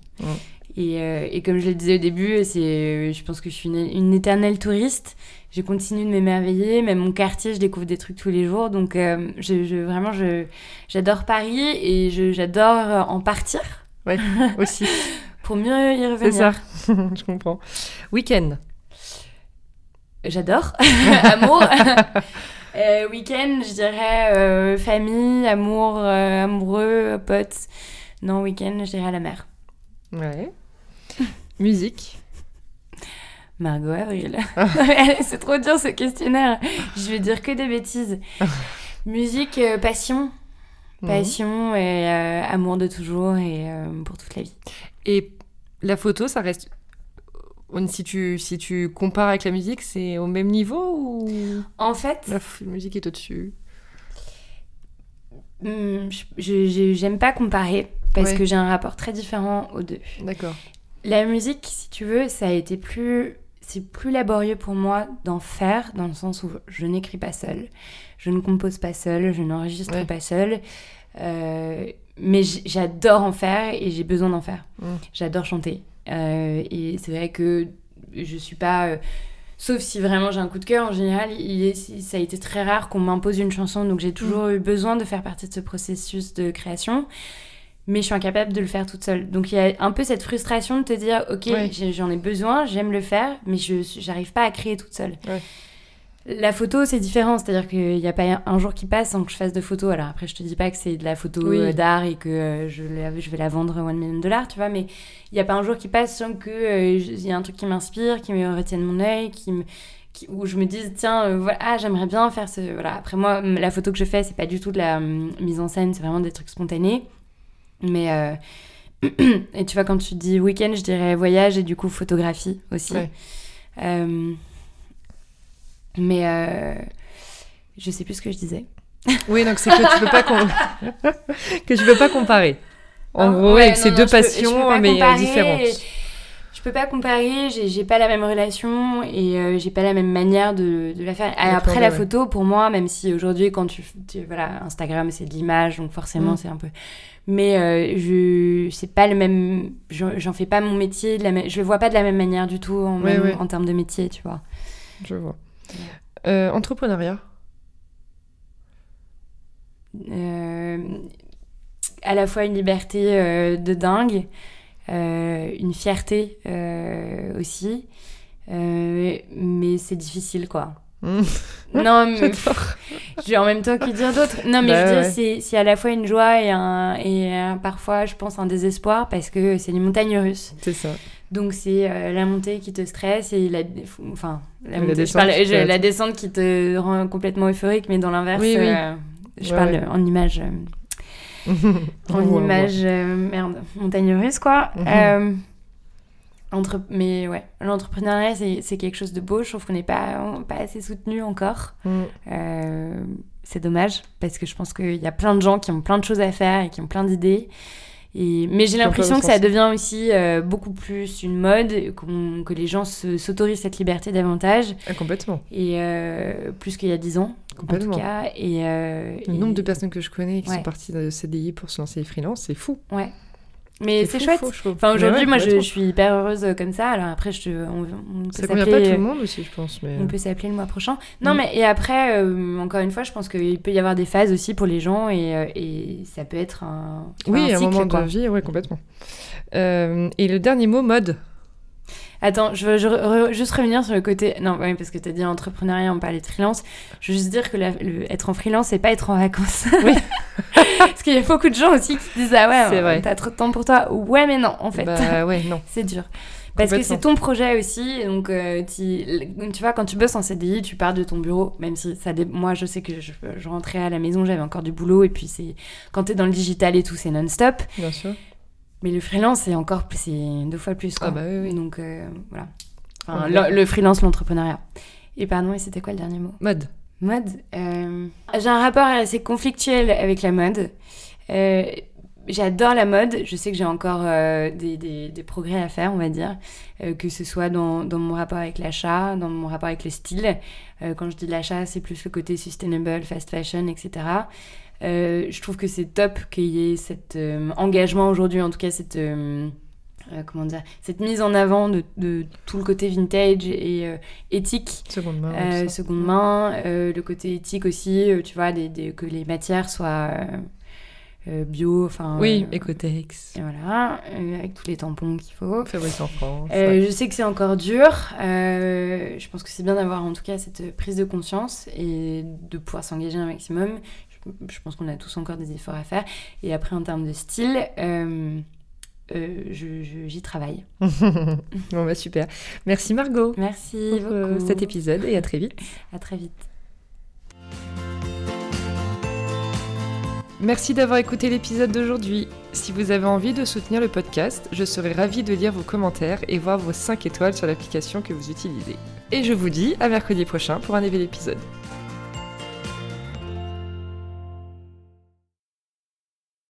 Et, euh, et, comme je le disais au début, c'est, je pense que je suis une, une éternelle touriste. Je continue de m'émerveiller. Même mon quartier, je découvre des trucs tous les jours. Donc, je, je, vraiment, je, j'adore Paris et j'adore en partir. Ouais, aussi. pour mieux y revenir. C'est ça, je comprends. Week-end. J'adore. Amour. euh, week-end, je dirais euh, famille, amour, euh, amoureux, potes. Non, week-end, je dirais la mer. Ouais. Musique. Margot Avril. C'est trop dur ce questionnaire. Je vais dire que des bêtises. Musique, euh, passion. Mhm. Passion et amour de toujours et pour toute la vie. Et la photo, ça reste. Si tu, si tu compares avec la musique, c'est au même niveau ou. En fait. La musique est au-dessus? hmm, J'aime pas comparer parce que j'ai un rapport très différent aux deux. D'accord. La musique, si tu veux, ça a été plus. C'est plus laborieux pour moi d'en faire, dans le sens où je n'écris pas seule, je ne compose pas seule, je n'enregistre pas seule. Euh, mais j'adore en faire et j'ai besoin d'en faire. Mm. J'adore chanter. Euh, et c'est vrai que je suis pas. Euh, sauf si vraiment j'ai un coup de cœur, en général, il ça a été très rare qu'on m'impose une chanson, donc j'ai toujours mm. eu besoin de faire partie de ce processus de création. Mais je suis incapable de le faire toute seule. Donc il y a un peu cette frustration de te dire, ok, j'en ai besoin, j'aime le faire, mais je n'arrive pas à créer toute seule. La photo, c'est différent, c'est-à-dire qu'il n'y a pas un jour qui passe sans que je fasse de photos. Alors après, je te dis pas que c'est de la photo euh, d'art et que euh, je, je, vais la vendre 1 million de dollars, tu vois, mais il n'y a pas un jour qui passe sans qu'il euh, y ait un truc qui m'inspire, qui me retienne mon œil, qui me, où je me dise, tiens, voilà, ah, j'aimerais bien faire ce. Voilà. Après, moi, la photo que je fais, c'est pas du tout de la mise en scène, c'est vraiment des trucs spontanés. Mais. et tu vois, quand tu dis week-end, je dirais voyage et du coup photographie aussi. Mais euh, je sais plus ce que je disais. Oui, donc c'est que tu peux pas que je peux pas comparer. En gros, avec ces deux passions, mais différentes. Je peux pas comparer, j'ai pas la même relation et euh, j'ai pas la même manière de, la faire. Après, la photo, pour moi, même si aujourd'hui, quand tu, Voilà, Instagram, c'est de l'image, donc forcément, mm. c'est un peu. Mais euh, je c'est pas le même. J'en fais pas mon métier, de la je le vois pas de la même manière du tout en, en termes de métier, tu vois. Je vois. Euh, entrepreneuriat À la fois une liberté de dingue. Euh, une fierté euh, aussi. Euh, mais c'est difficile, quoi. Mmh. Non, mais j'ai en même temps que dire d'autres. Non, mais bah je veux dire, c'est à la fois une joie et, un, et parfois, je pense, un désespoir parce que c'est une montagne russe. C'est ça. Donc, c'est la montée qui te stresse et la, enfin, la, descente, la descente qui te rend complètement euphorique, mais dans l'inverse, je parle en image en image, euh, merde, montagne russe, quoi. Euh, entre, mais ouais, l'entrepreneuriat, c'est quelque chose de beau. Je trouve qu'on n'est pas, pas assez soutenu encore. Mhm. Euh, c'est dommage, parce que je pense qu'il y a plein de gens qui ont plein de choses à faire et qui ont plein d'idées. Mais j'ai l'impression que ça devient aussi beaucoup plus une mode, que les gens s'autorisent cette liberté davantage. Ah, complètement. Et plus qu'il y a dix ans. Complètement. En tout cas, et, euh, le nombre de personnes que je connais qui sont parties de CDI pour se lancer freelance, c'est fou. Ouais. Mais c'est chouette. enfin, aujourd'hui, moi, je, suis hyper heureuse comme ça. Alors après, je te, on, on ça convient pas tout le monde aussi, je pense. Mais... On peut s'appeler le mois prochain. Non, mm. mais et après, euh, encore une fois, je pense qu'il peut y avoir des phases aussi pour les gens et, euh, et ça peut être un. Oui, un, moment de vie, oui, complètement. et le dernier mot, mode. Attends, je veux juste revenir sur le côté. Non, oui, parce que tu as dit entrepreneuriat, on parlait de freelance. Je veux juste dire que être en freelance, c'est pas être en vacances. Oui. parce qu'il y a beaucoup de gens aussi qui disent Ah ouais, t'as trop de temps pour toi. Ouais, mais non, en fait. Bah ouais, non. c'est dur. Parce que c'est ton projet aussi. Donc, euh, tu, vois, quand tu bosses en CDI, tu pars de ton bureau, même si ça. Moi, je sais que je, je rentrais à la maison, j'avais encore du boulot. Et puis, c'est quand tu es dans le digital et tout, c'est non-stop. Bien sûr. Mais le freelance, c'est encore c'est deux fois plus. Quoi. Ah bah oui, oui. Donc euh, voilà. le, freelance, l'entrepreneuriat. Et pardon, et c'était quoi le dernier mot? Mode. Mode. Euh, j'ai un rapport assez conflictuel avec la mode. Euh, j'adore la mode. Je sais que j'ai encore des, des, des, progrès à faire, on va dire. que ce soit dans, dans mon rapport avec l'achat, dans mon rapport avec le style. quand je dis l'achat, c'est plus le côté sustainable, fast fashion, etc. Euh, je trouve que c'est top qu'il y ait cet euh, engagement aujourd'hui, en tout cas cette, euh, comment dire, cette mise en avant de, de, tout le côté vintage et éthique. Seconde main. seconde main, le côté éthique aussi, tu vois, des, que les matières soient bio, enfin. Oui, Ecotex. Voilà, avec tous les tampons qu'il faut. Fabriqué en France. Je sais que c'est encore dur. je pense que c'est bien d'avoir en tout cas cette prise de conscience et de pouvoir s'engager un maximum je pense qu'on a tous encore des efforts à faire. Et après, en termes de style, euh, euh, j'y travaille. bon, bah super. Merci Margot. Merci pour euh, cet épisode et à très vite. À très vite. Merci d'avoir écouté l'épisode d'aujourd'hui. Si vous avez envie de soutenir le podcast, je serai ravie de lire vos commentaires et voir vos 5 étoiles sur l'application que vous utilisez. Et je vous dis à mercredi prochain pour un nouvel épisode.